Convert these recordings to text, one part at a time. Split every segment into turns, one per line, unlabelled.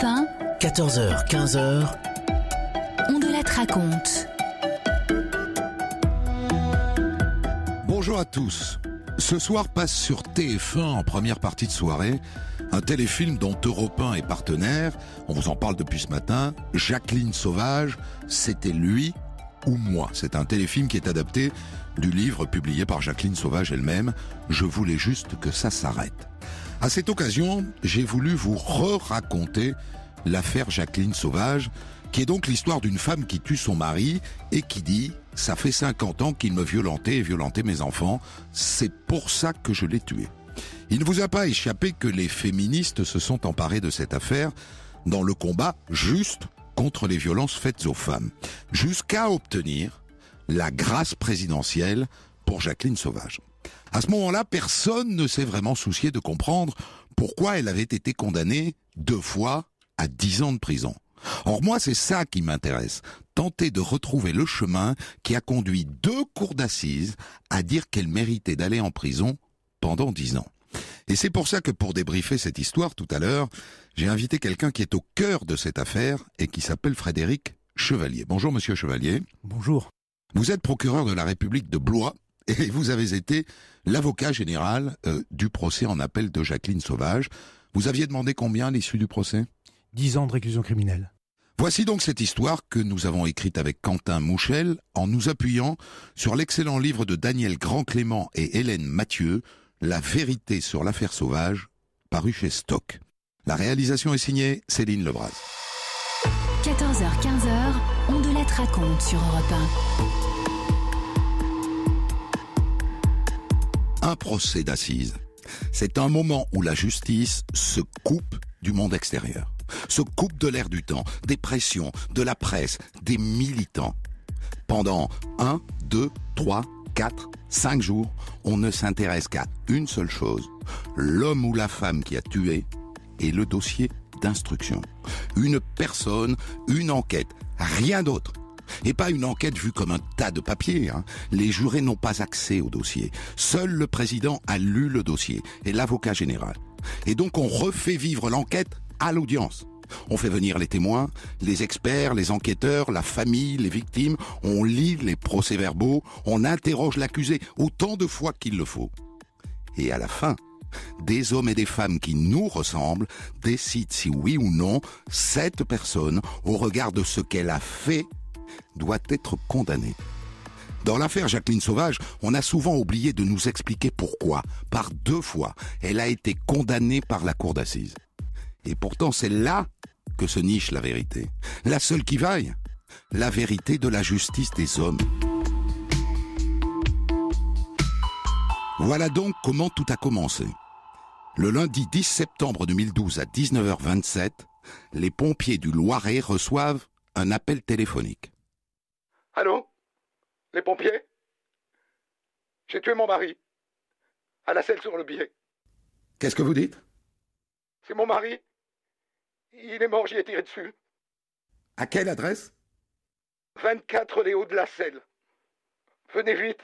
Europe 1,
14h, 15h,
on de la raconte.
Bonjour à tous. Ce soir passe sur TF1 en première partie de soirée un téléfilm dont Europe 1 est partenaire. On vous en parle depuis ce matin. Jacqueline Sauvage, c'était lui ou moi? C'est un téléfilm qui est adapté du livre publié par Jacqueline Sauvage elle-même. Je voulais juste que ça s'arrête. À cette occasion, j'ai voulu vous re-raconter l'affaire Jacqueline Sauvage, qui est donc l'histoire d'une femme qui tue son mari et qui dit ça fait 50 ans qu'il me violentait et violentait mes enfants, c'est pour ça que je l'ai tué. Il ne vous a pas échappé que les féministes se sont emparés de cette affaire dans le combat juste contre les violences faites aux femmes, jusqu'à obtenir la grâce présidentielle pour Jacqueline Sauvage. À ce moment-là, personne ne s'est vraiment soucié de comprendre pourquoi elle avait été condamnée deux fois à dix ans de prison. Or moi, c'est ça qui m'intéresse, tenter de retrouver le chemin qui a conduit deux cours d'assises à dire qu'elle méritait d'aller en prison pendant dix ans. Et c'est pour ça que pour débriefer cette histoire tout à l'heure, j'ai invité quelqu'un qui est au cœur de cette affaire et qui s'appelle Frédéric Chevalier. Bonjour monsieur Chevalier.
Bonjour.
Vous êtes procureur de la République de Blois et vous avez été l'avocat général euh, du procès en appel de Jacqueline Sauvage. Vous aviez demandé combien à l'issue du procès?
10 ans de réclusion criminelle.
Voici donc cette histoire que nous avons écrite avec Quentin Mouchel en nous appuyant sur l'excellent livre de Daniel Grand-Clément et Hélène Mathieu, La vérité sur l'affaire Sauvage, paru chez Stock. La réalisation est signée Céline Lebras.
14h-15h, on de la raconte sur Europe
Un procès d'assises. C'est un moment où la justice se coupe du monde extérieur, se coupe de l'air du temps, des pressions, de la presse, des militants. Pendant un, deux, trois, quatre, cinq jours, on ne s'intéresse qu'à une seule chose, l'homme ou la femme qui a tué et le dossier d'instruction. Une personne, une enquête, rien d'autre. Et pas une enquête vue comme un tas de papier. hein. Les jurés n'ont pas accès au dossier. Seul le président a lu le dossier et l'avocat général. Et donc on refait vivre l'enquête à l'audience. On fait venir les témoins, les experts, les enquêteurs, la famille, les victimes, on lit les procès-verbaux, on interroge l'accusé autant de fois qu'il le faut. Et à la fin, des hommes et des femmes qui nous ressemblent décident si oui ou non cette personne, au regard de ce qu'elle a fait, doit être condamnée. Dans l'affaire Jacqueline Sauvage, on a souvent oublié de nous expliquer pourquoi, par deux fois, elle a été condamnée par la cour d'assises. Et pourtant, c'est là que se niche la vérité. La seule qui vaille. La vérité de la justice des hommes. Voilà donc comment tout a commencé. Le lundi 10 septembre 2012 à 19h27, les pompiers du Loiret reçoivent un appel téléphonique.
Allô? Les pompiers? J'ai tué mon mari. À la selle sur le biais.
Qu'est-ce que vous dites?
C'est mon mari. Il est mort, j'y ai tiré dessus.
À quelle adresse?
24 les hauts de la selle. Venez vite.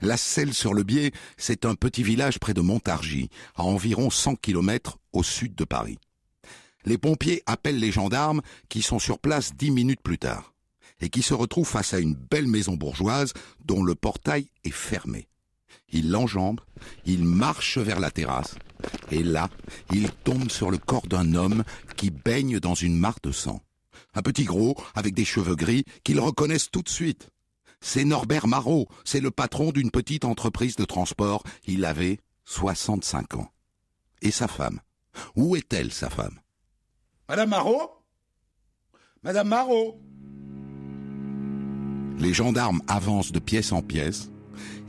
La Selle sur le Biais, c'est un petit village près de Montargis, à environ 100 km au sud de Paris. Les pompiers appellent les gendarmes qui sont sur place dix minutes plus tard et qui se retrouvent face à une belle maison bourgeoise dont le portail est fermé. Ils l'enjambent, ils marchent vers la terrasse et là, ils tombent sur le corps d'un homme qui baigne dans une mare de sang. Un petit gros avec des cheveux gris qu'ils reconnaissent tout de suite. C'est Norbert Marot, c'est le patron d'une petite entreprise de transport. Il avait 65 ans. Et sa femme Où est-elle, sa femme?
Madame Marot? Madame Marot?
Les gendarmes avancent de pièce en pièce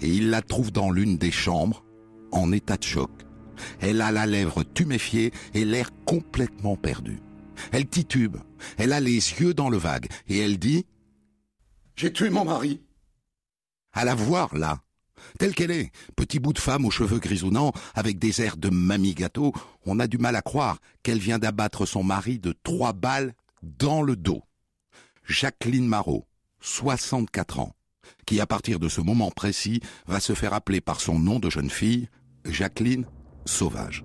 et ils la trouvent dans l'une des chambres, en état de choc. Elle a la lèvre tuméfiée et l'air complètement perdu. Elle titube, elle a les yeux dans le vague et elle dit
J'ai tué mon mari.
à la voir là, telle qu'elle est, petit bout de femme aux cheveux grisonnants, avec des airs de mamie gâteau, on a du mal à croire qu'elle vient d'abattre son mari de trois balles dans le dos. Jacqueline Marot, 64 ans, qui à partir de ce moment précis va se faire appeler par son nom de jeune fille, Jacqueline Sauvage.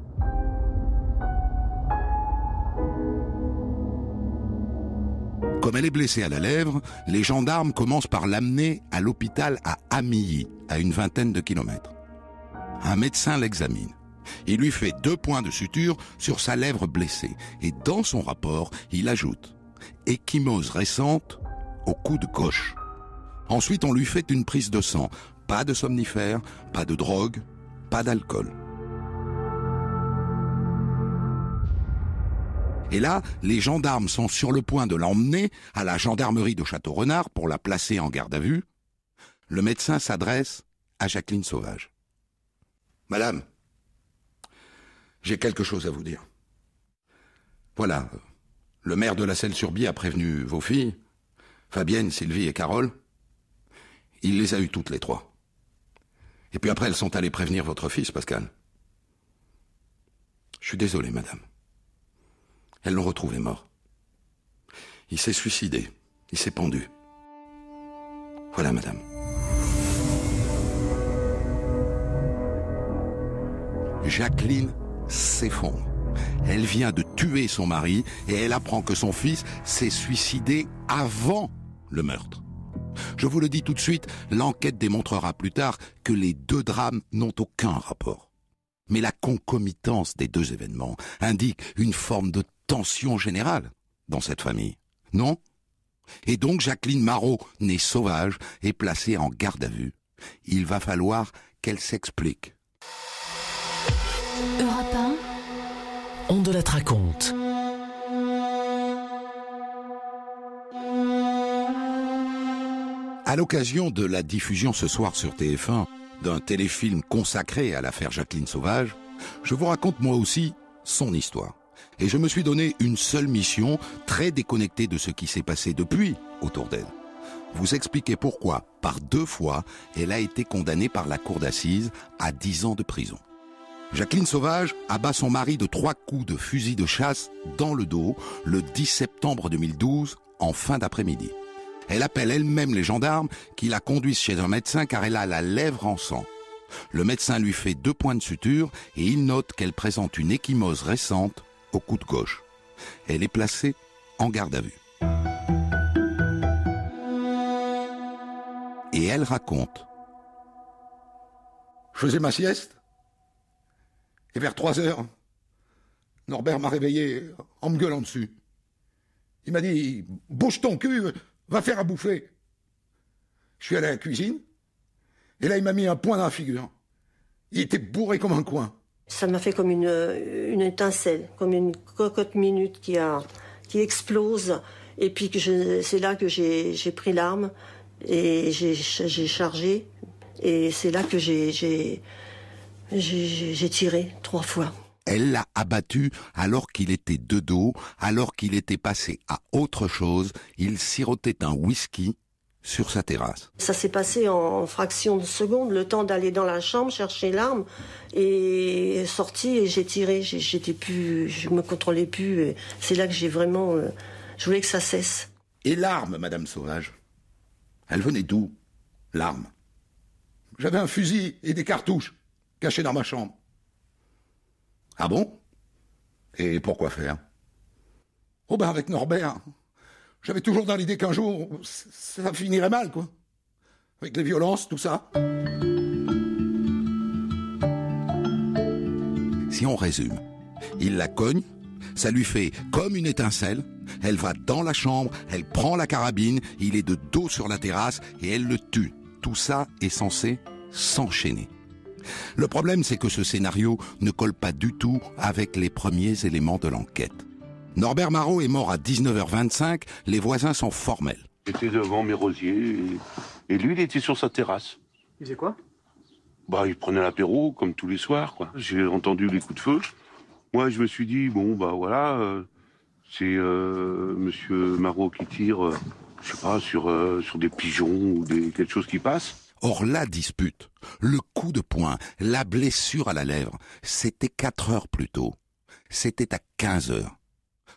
Comme elle est blessée à la lèvre, les gendarmes commencent par l'amener à l'hôpital à Amilly, à une vingtaine de kilomètres. Un médecin l'examine. Il lui fait deux points de suture sur sa lèvre blessée et dans son rapport, il ajoute échymose récente au coude gauche. Ensuite, on lui fait une prise de sang. Pas de somnifère, pas de drogue, pas d'alcool. Et là, les gendarmes sont sur le point de l'emmener à la gendarmerie de Château-Renard pour la placer en garde à vue. Le médecin s'adresse à Jacqueline Sauvage. Madame, j'ai quelque chose à vous dire. Voilà, le maire de la Selle-sur-Bie a prévenu vos filles, Fabienne, Sylvie et Carole. Il les a eues toutes les trois. Et puis après, elles sont allées prévenir votre fils, Pascal. Je suis désolé, madame. Elles l'ont retrouvé mort. Il s'est suicidé. Il s'est pendu. Voilà, madame. Jacqueline s'effondre. Elle vient de tuer son mari et elle apprend que son fils s'est suicidé avant le meurtre. Je vous le dis tout de suite, l'enquête démontrera plus tard que les deux drames n'ont aucun rapport. Mais la concomitance des deux événements indique une forme de tension générale dans cette famille. Non? Et donc Jacqueline Marot, née sauvage, est placée en garde à vue. Il va falloir qu'elle s'explique.
Europe 1,
On de la raconte.
À l'occasion de la diffusion ce soir sur TF1 d'un téléfilm consacré à l'affaire Jacqueline Sauvage, je vous raconte moi aussi son histoire. Et je me suis donné une seule mission, très déconnectée de ce qui s'est passé depuis autour d'elle. Vous expliquer pourquoi, par deux fois, elle a été condamnée par la cour d'assises à 10 ans de prison. Jacqueline Sauvage abat son mari de trois coups de fusil de chasse dans le dos le 10 septembre 2012 en fin d'après-midi. Elle appelle elle-même les gendarmes qui la conduisent chez un médecin car elle a la lèvre en sang. Le médecin lui fait deux points de suture et il note qu'elle présente une échymose récente au coude gauche. Elle est placée en garde à vue. Et elle raconte.
Je faisais ma sieste. Et vers 3 heures, Norbert m'a réveillé en me gueulant dessus. Il m'a dit Bouge ton cul, va faire à bouffer. Je suis allé à la cuisine, et là il m'a mis un point dans la figure. Il était bourré comme un coin.
Ça m'a fait comme une, une étincelle, comme une cocotte minute qui, qui explose. Et puis c'est là que j'ai pris l'arme et j'ai chargé. Et c'est là que j'ai tiré trois fois.
Elle l'a abattu alors qu'il était de dos, alors qu'il était passé à autre chose. Il sirotait un whisky sur sa terrasse.
Ça s'est passé en fraction de seconde, le temps d'aller dans la chambre chercher l'arme et sorti et j'ai tiré. J'étais plus, je me contrôlais plus. C'est là que j'ai vraiment, euh, je voulais que ça cesse.
Et l'arme, Madame Sauvage Elle venait d'où L'arme?
J'avais un fusil et des cartouches cachés dans ma chambre.
Ah bon? Et pourquoi faire?
Oh ben avec Norbert, j'avais toujours dans l'idée qu'un jour, ça finirait mal, quoi. Avec les violences, tout ça.
Si on résume, il la cogne, ça lui fait comme une étincelle, elle va dans la chambre, elle prend la carabine, il est de dos sur la terrasse et elle le tue. Tout ça est censé s'enchaîner. Le problème, c'est que ce scénario ne colle pas du tout avec les premiers éléments de l'enquête. Norbert Marot est mort à 19h25, les voisins sont formels.
J'étais devant mes rosiers et, et lui, il était sur sa terrasse.
Il faisait quoi?
Bah, il prenait l'apéro comme tous les soirs, quoi. J'ai entendu les coups de feu. Moi, je me suis dit bon, bah voilà, euh, c'est euh, Monsieur Marot qui tire, euh, je sais pas, sur euh, sur des pigeons ou des quelque chose qui passe.
Or la dispute, le coup de poing, la blessure à la lèvre, c'était 4 heures plus tôt. C'était à 15 heures.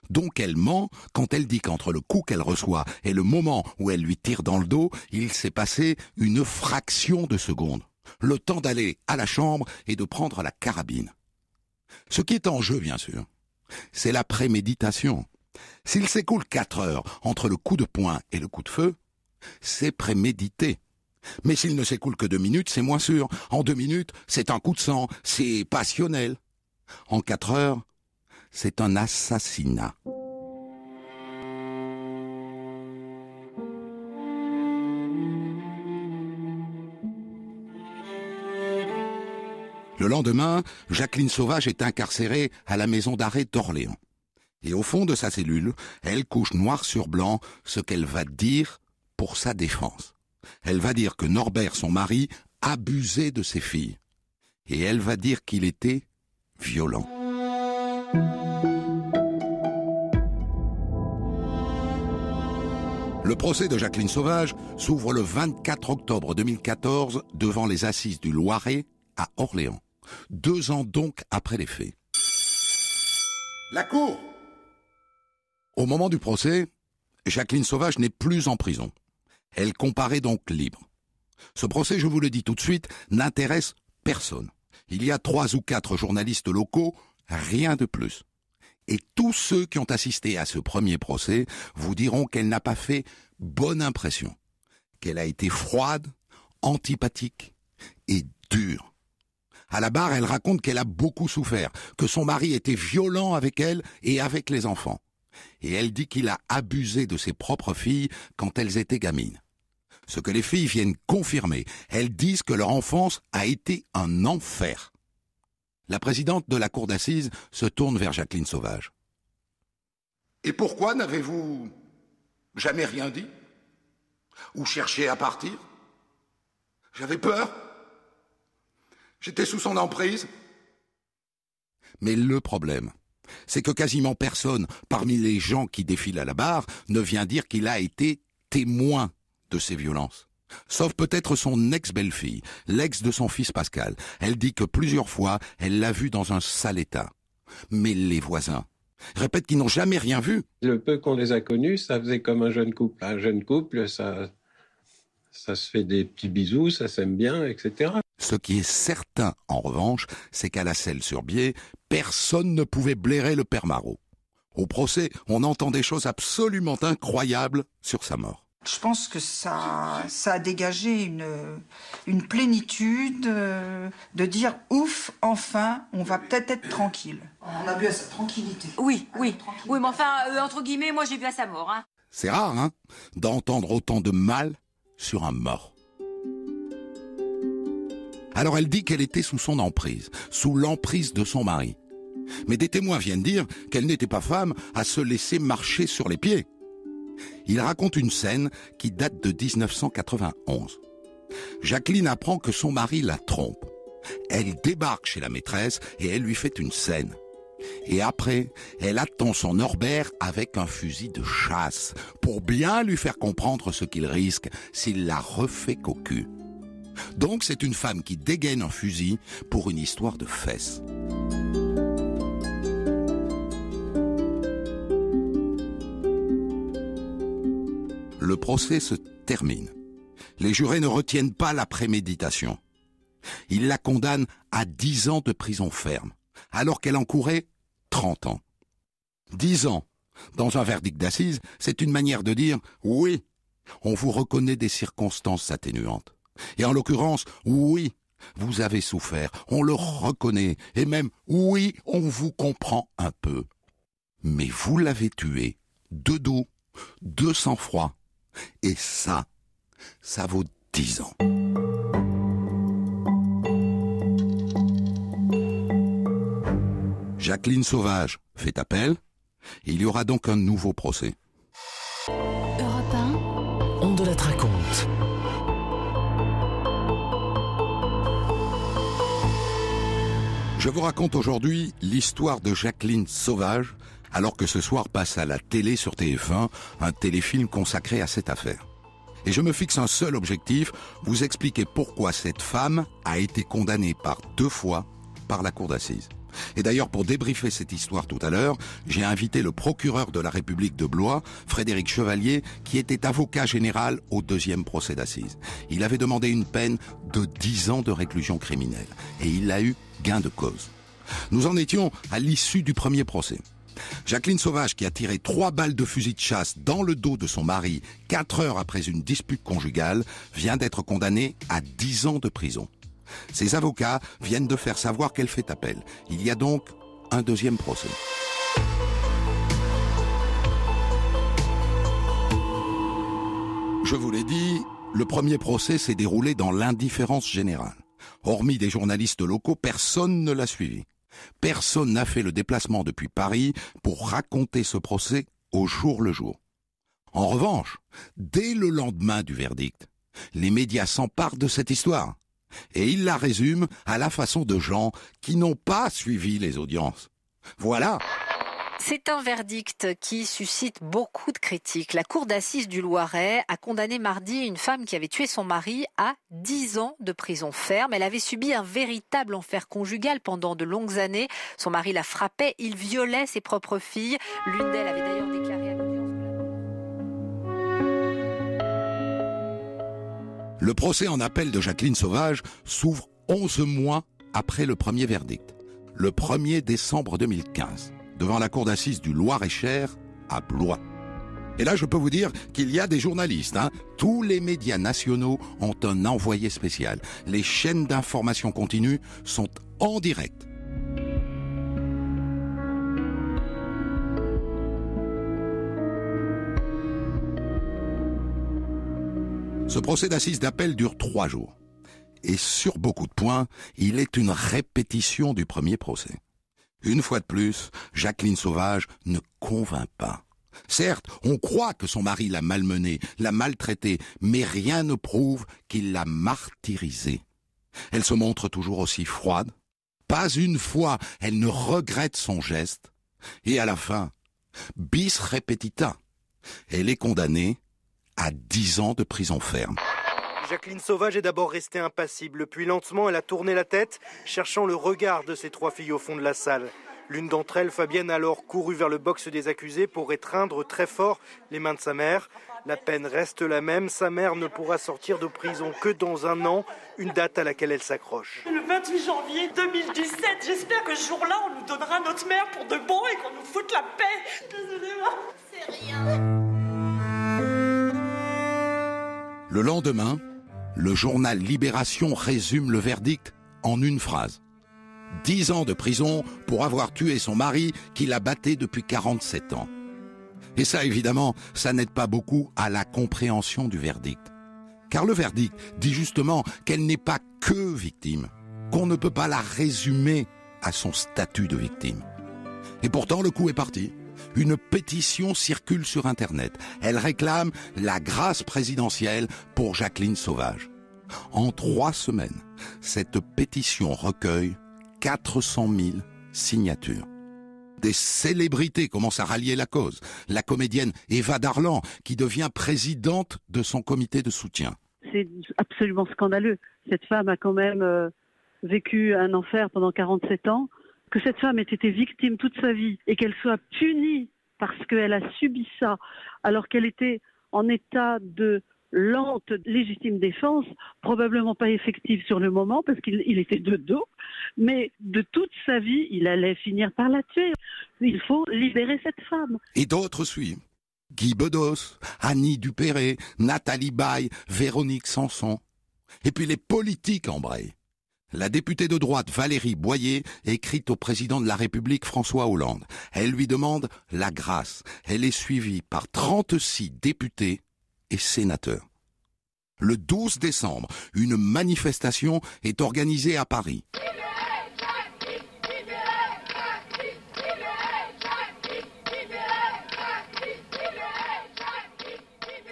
Donc elle ment quand elle dit qu'entre le coup qu'elle reçoit et le moment où elle lui tire dans le dos, il s'est passé une fraction de seconde. Le temps d'aller à la chambre et de prendre la carabine. Ce qui est en jeu, bien sûr, c'est la préméditation. S'il s'écoule quatre heures entre le coup de poing et le coup de feu, c'est prémédité. Mais s'il ne s'écoule que deux minutes, c'est moins sûr. En deux minutes, c'est un coup de sang, c'est passionnel. En quatre heures, c'est un assassinat. Le lendemain, Jacqueline Sauvage est incarcérée à la maison d'arrêt d'Orléans. Et au fond de sa cellule, elle couche noir sur blanc ce qu'elle va dire pour sa défense. Elle va dire que Norbert, son mari, abusait de ses filles. Et elle va dire qu'il était violent. Le procès de Jacqueline Sauvage s'ouvre le 24 octobre 2014 devant les assises du Loiret à Orléans. Deux ans donc après les faits.
La cour
Au moment du procès, Jacqueline Sauvage n'est plus en prison. Elle comparaît donc libre. Ce procès, je vous le dis tout de suite, n'intéresse personne. Il y a trois ou quatre journalistes locaux, rien de plus. Et tous ceux qui ont assisté à ce premier procès vous diront qu'elle n'a pas fait bonne impression, qu'elle a été froide, antipathique et dure. À la barre, elle raconte qu'elle a beaucoup souffert, que son mari était violent avec elle et avec les enfants. Et elle dit qu'il a abusé de ses propres filles quand elles étaient gamines. Ce que les filles viennent confirmer, elles disent que leur enfance a été un enfer. La présidente de la cour d'assises se tourne vers Jacqueline Sauvage.
Et pourquoi n'avez-vous jamais rien dit Ou cherché à partir? J'avais peur J'étais sous son emprise
Mais le problème, c'est que quasiment personne parmi les gens qui défilent à la barre ne vient dire qu'il a été témoin de ces violences. Sauf peut-être son ex-belle-fille, l'ex de son fils Pascal. Elle dit que plusieurs fois, elle l'a vu dans un sale état. Mais les voisins répètent qu'ils n'ont jamais rien vu.
Le peu qu'on les a connus, ça faisait comme un jeune couple. Un jeune couple, ça, ça se fait des petits bisous, ça s'aime bien, etc.
Ce qui est certain, en revanche, c'est qu'à la selle-sur-Biais, personne ne pouvait blairer le père Marot. Au procès, on entend des choses absolument incroyables sur sa mort.
Je pense que ça, ça a dégagé une, une plénitude euh, de dire ouf, enfin, on va peut-être être tranquille. On a vu à sa tranquillité.
Oui, oui. Oui, mais enfin, euh, entre guillemets, moi j'ai vu à sa mort. Hein.
C'est rare, hein, d'entendre autant de mal sur un mort. Alors elle dit qu'elle était sous son emprise, sous l'emprise de son mari. Mais des témoins viennent dire qu'elle n'était pas femme à se laisser marcher sur les pieds. Il raconte une scène qui date de 1991. Jacqueline apprend que son mari la trompe. Elle débarque chez la maîtresse et elle lui fait une scène. Et après, elle attend son Norbert avec un fusil de chasse pour bien lui faire comprendre ce qu'il risque s'il la refait cocu. Donc c'est une femme qui dégaine un fusil pour une histoire de fesses. Le procès se termine. Les jurés ne retiennent pas la préméditation. Ils la condamnent à 10 ans de prison ferme, alors qu'elle encourait 30 ans. 10 ans, dans un verdict d'assises, c'est une manière de dire oui, on vous reconnaît des circonstances atténuantes. Et en l'occurrence, oui, vous avez souffert, on le reconnaît, et même oui, on vous comprend un peu. Mais vous l'avez tué, de dos, de sang-froid, et ça, ça vaut dix ans. Jacqueline Sauvage fait appel. Il y aura donc un nouveau procès.
Europe 1,
On de la raconte.
Je vous raconte aujourd'hui l'histoire de Jacqueline Sauvage, alors que ce soir passe à la télé sur TF1 un téléfilm consacré à cette affaire. Et je me fixe un seul objectif, vous expliquer pourquoi cette femme a été condamnée par deux fois par la cour d'assises. Et d'ailleurs, pour débriefer cette histoire tout à l'heure, j'ai invité le procureur de la République de Blois, Frédéric Chevalier, qui était avocat général au deuxième procès d'assises. Il avait demandé une peine de 10 ans de réclusion criminelle. Et il a eu gain de cause. Nous en étions à l'issue du premier procès. Jacqueline Sauvage, qui a tiré trois balles de fusil de chasse dans le dos de son mari quatre heures après une dispute conjugale, vient d'être condamnée à dix ans de prison. Ses avocats viennent de faire savoir qu'elle fait appel. Il y a donc un deuxième procès. Je vous l'ai dit, le premier procès s'est déroulé dans l'indifférence générale. Hormis des journalistes locaux, personne ne l'a suivi. Personne n'a fait le déplacement depuis Paris pour raconter ce procès au jour le jour. En revanche, dès le lendemain du verdict, les médias s'emparent de cette histoire et ils la résument à la façon de gens qui n'ont pas suivi les audiences. Voilà.
C'est un verdict qui suscite beaucoup de critiques. La cour d'assises du Loiret a condamné mardi une femme qui avait tué son mari à 10 ans de prison ferme. Elle avait subi un véritable enfer conjugal pendant de longues années. Son mari la frappait, il violait ses propres filles. L'une d'elles avait d'ailleurs déclaré à l'audience.
Le procès en appel de Jacqueline Sauvage s'ouvre 11 mois après le premier verdict, le 1er décembre 2015, devant la cour d'assises du Loir-et-Cher à Blois. Et là, je peux vous dire qu'il y a des journalistes. Hein. Tous les médias nationaux ont un envoyé spécial. Les chaînes d'information continue sont en direct. Ce procès d'assises d'appel dure trois jours. Et sur beaucoup de points, il est une répétition du premier procès. Une fois de plus, Jacqueline Sauvage ne convainc pas. Certes, on croit que son mari l'a malmenée, l'a maltraitée, mais rien ne prouve qu'il l'a martyrisée. Elle se montre toujours aussi froide. Pas une fois elle ne regrette son geste. Et à la fin, bis repetita, elle est condamnée à dix ans de prison ferme.
Jacqueline Sauvage est d'abord restée impassible, puis lentement elle a tourné la tête, cherchant le regard de ses trois filles au fond de la salle. L'une d'entre elles, Fabienne, a alors couru vers le box des accusés pour étreindre très fort les mains de sa mère. La peine reste la même, sa mère ne pourra sortir de prison que dans un an, une date à laquelle elle s'accroche.
Le 28 janvier 2017, j'espère que ce jour-là, on nous donnera notre mère pour de bon et qu'on nous foute la paix. Désolée, c'est rien.
Le lendemain, le journal Libération résume le verdict en une phrase. Dix ans de prison pour avoir tué son mari qui l'a batté depuis 47 ans. Et ça, évidemment, ça n'aide pas beaucoup à la compréhension du verdict. Car le verdict dit justement qu'elle n'est pas que victime, qu'on ne peut pas la résumer à son statut de victime. Et pourtant, le coup est parti. Une pétition circule sur Internet. Elle réclame la grâce présidentielle pour Jacqueline Sauvage. En trois semaines, cette pétition recueille 400 000 signatures. Des célébrités commencent à rallier la cause. La comédienne Eva Darlan, qui devient présidente de son comité de soutien.
C'est absolument scandaleux. Cette femme a quand même euh, vécu un enfer pendant 47 ans. Que cette femme ait été victime toute sa vie et qu'elle soit punie parce qu'elle a subi ça alors qu'elle était en état de lente légitime défense, probablement pas effective sur le moment parce qu'il était de dos, mais de toute sa vie, il allait finir par la tuer. Il faut libérer cette femme.
Et d'autres suivent. Guy Bedos, Annie Dupéré, Nathalie Baye, Véronique Sanson. Et puis les politiques embrayent. La députée de droite Valérie Boyer écrit au président de la République François Hollande. Elle lui demande la grâce. Elle est suivie par 36 députés et sénateurs. Le 12 décembre, une manifestation est organisée à Paris.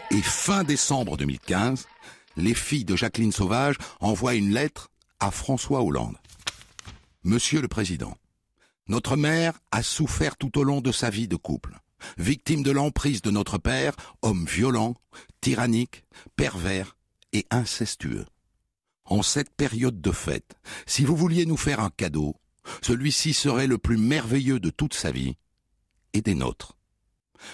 Et fin décembre 2015, les filles de Jacqueline Sauvage envoient une lettre à François Hollande. Monsieur le Président, notre mère a souffert tout au long de sa vie de couple victime de l'emprise de notre père, homme violent, tyrannique, pervers et incestueux. En cette période de fête, si vous vouliez nous faire un cadeau, celui-ci serait le plus merveilleux de toute sa vie et des nôtres.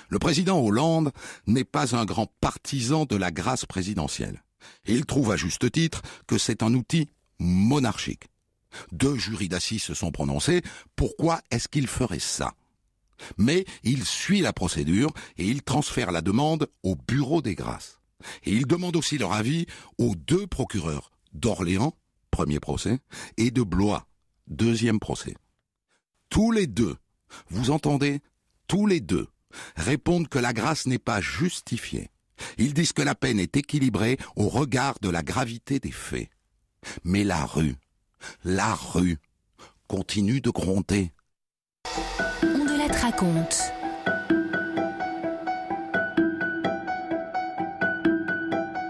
Le président Hollande n'est pas un grand partisan de la grâce présidentielle. Il trouve à juste titre que c'est un outil monarchique. Deux jurys d'assises se sont prononcés. Pourquoi est-ce qu'il ferait ça? Mais il suit la procédure et il transfère la demande au bureau des grâces. Et il demande aussi leur avis aux deux procureurs d'Orléans, premier procès, et de Blois, deuxième procès. Tous les deux, vous entendez, tous les deux, répondent que la grâce n'est pas justifiée. Ils disent que la peine est équilibrée au regard de la gravité des faits. Mais la rue, la rue, continue de gronder.
On de la raconte.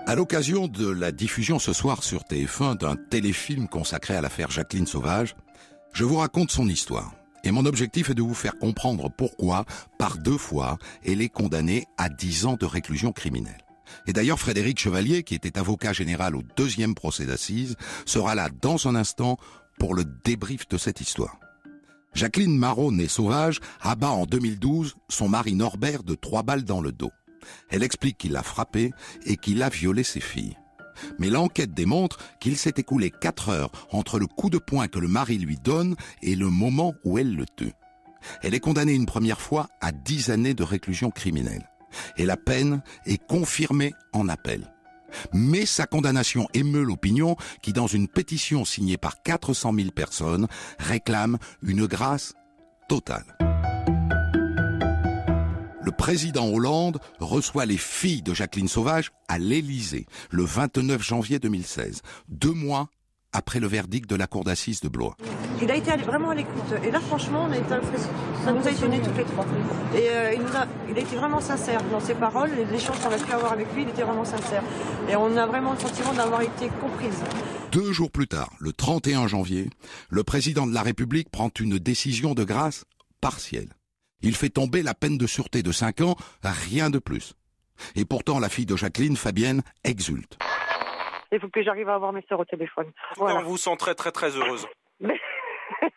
À l'occasion de la diffusion ce soir sur TF1 d'un téléfilm consacré à l'affaire Jacqueline Sauvage, je vous raconte son histoire. Et mon objectif est de vous faire comprendre pourquoi, par deux fois, elle est condamnée à 10 ans de réclusion criminelle. Et d'ailleurs, Frédéric Chevalier, qui était avocat général au deuxième procès d'assises, sera là dans un instant pour le débrief de cette histoire. Jacqueline Marot, née sauvage, abat en 2012 son mari Norbert de trois balles dans le dos. Elle explique qu'il l'a frappé et qu'il a violé ses filles. Mais l'enquête démontre qu'il s'est écoulé quatre heures entre le coup de poing que le mari lui donne et le moment où elle le tue. Elle est condamnée une première fois à dix années de réclusion criminelle. Et la peine est confirmée en appel. Mais sa condamnation émeut l'opinion qui, dans une pétition signée par 400 000 personnes, réclame une grâce totale le président Hollande reçoit les filles de Jacqueline Sauvage à l'Élysée le 29 janvier 2016, deux mois après le verdict de la cour d'assises de Blois.
Il a été vraiment à l'écoute. Et là, franchement, on a été Ça nous a étonnés toutes les trois. Et euh, il, a, il a été vraiment sincère dans ses paroles. Les échanges qu'on a pu avoir avec lui, il était vraiment sincère. Et on a vraiment le sentiment d'avoir été comprise.
Deux jours plus tard, le 31 janvier, le président de la République prend une décision de grâce partielle. Il fait tomber la peine de sûreté de 5 ans, rien de plus. Et pourtant, la fille de Jacqueline, Fabienne, exulte.
Il faut que j'arrive à avoir mes soeurs au téléphone.
On vous sent très très très heureuse.
Mais...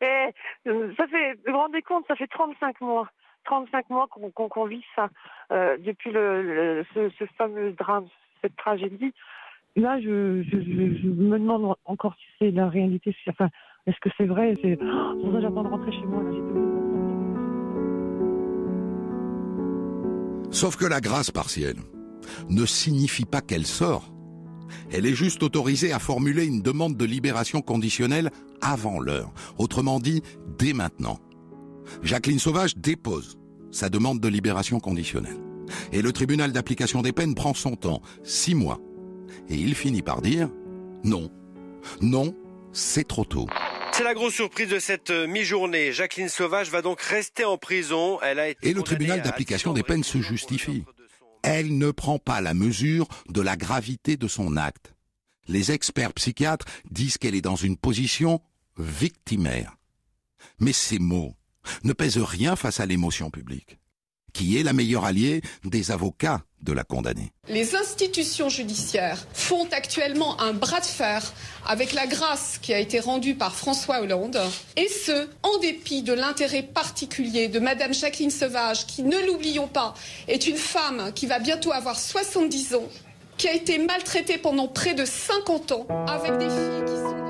ça fait, vous vous rendez compte, ça fait 35 mois. 35 mois qu'on vit ça, euh, depuis le, ce, fameux drame, cette tragédie. Là, je, je, je, me demande encore si c'est la réalité. Enfin, est-ce que c'est vrai? C'est oh, j'attends de rentrer chez moi. Là,
Sauf que la grâce partielle ne signifie pas qu'elle sort. Elle est juste autorisée à formuler une demande de libération conditionnelle avant l'heure, autrement dit dès maintenant. Jacqueline Sauvage dépose sa demande de libération conditionnelle. Et le tribunal d'application des peines prend son temps, six mois. Et il finit par dire non, non, c'est trop tôt.
C'est la grosse surprise de cette euh, mi-journée. Jacqueline Sauvage va donc rester en prison. Elle a été
Et le tribunal d'application des peines se justifie. Elle ne prend pas la mesure de la gravité de son acte. Les experts psychiatres disent qu'elle est dans une position victimaire. Mais ces mots ne pèsent rien face à l'émotion publique qui est la meilleure alliée des avocats de.
Les institutions judiciaires font actuellement un bras de fer avec la grâce qui a été rendue par François Hollande, et ce, en dépit de l'intérêt particulier de Madame Jacqueline Sauvage, qui, ne l'oublions pas, est une femme qui va bientôt avoir 70 ans, qui a été maltraitée pendant près de 50 ans, avec des filles qui sont...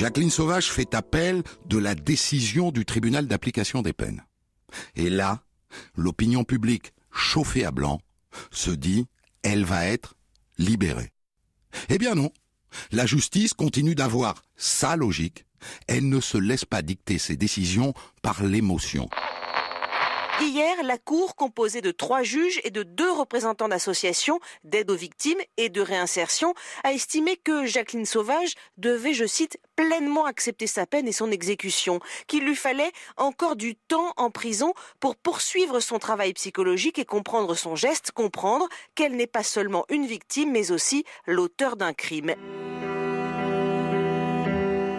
Jacqueline Sauvage fait appel de la décision du tribunal d'application des peines. Et là, l'opinion publique, chauffée à blanc, se dit, elle va être libérée. Eh bien non. La justice continue d'avoir sa logique. Elle ne se laisse pas dicter ses décisions par l'émotion.
Hier, la Cour, composée de trois juges et de deux représentants d'associations d'aide aux victimes et de réinsertion, a estimé que Jacqueline Sauvage devait, je cite, pleinement accepter sa peine et son exécution, qu'il lui fallait encore du temps en prison pour poursuivre son travail psychologique et comprendre son geste, comprendre qu'elle n'est pas seulement une victime, mais aussi l'auteur d'un crime.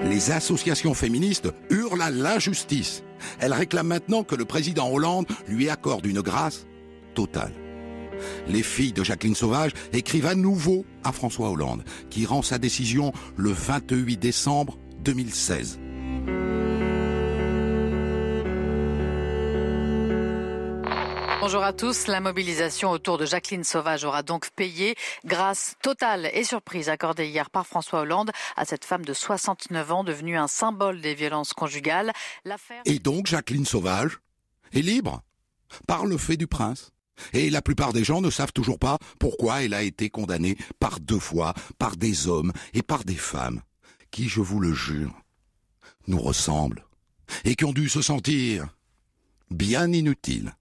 Les associations féministes hurlent à l'injustice. Elles réclament maintenant que le président Hollande lui accorde une grâce totale. Les filles de Jacqueline Sauvage écrivent à nouveau à François Hollande, qui rend sa décision le 28 décembre 2016.
Bonjour à tous. La mobilisation autour de Jacqueline Sauvage aura donc payé grâce totale et surprise accordée hier par François Hollande à cette femme de 69 ans devenue un symbole des violences conjugales.
Et donc Jacqueline Sauvage est libre par le fait du prince. Et la plupart des gens ne savent toujours pas pourquoi elle a été condamnée par deux fois par des hommes et par des femmes qui, je vous le jure, nous ressemblent et qui ont dû se sentir bien inutiles.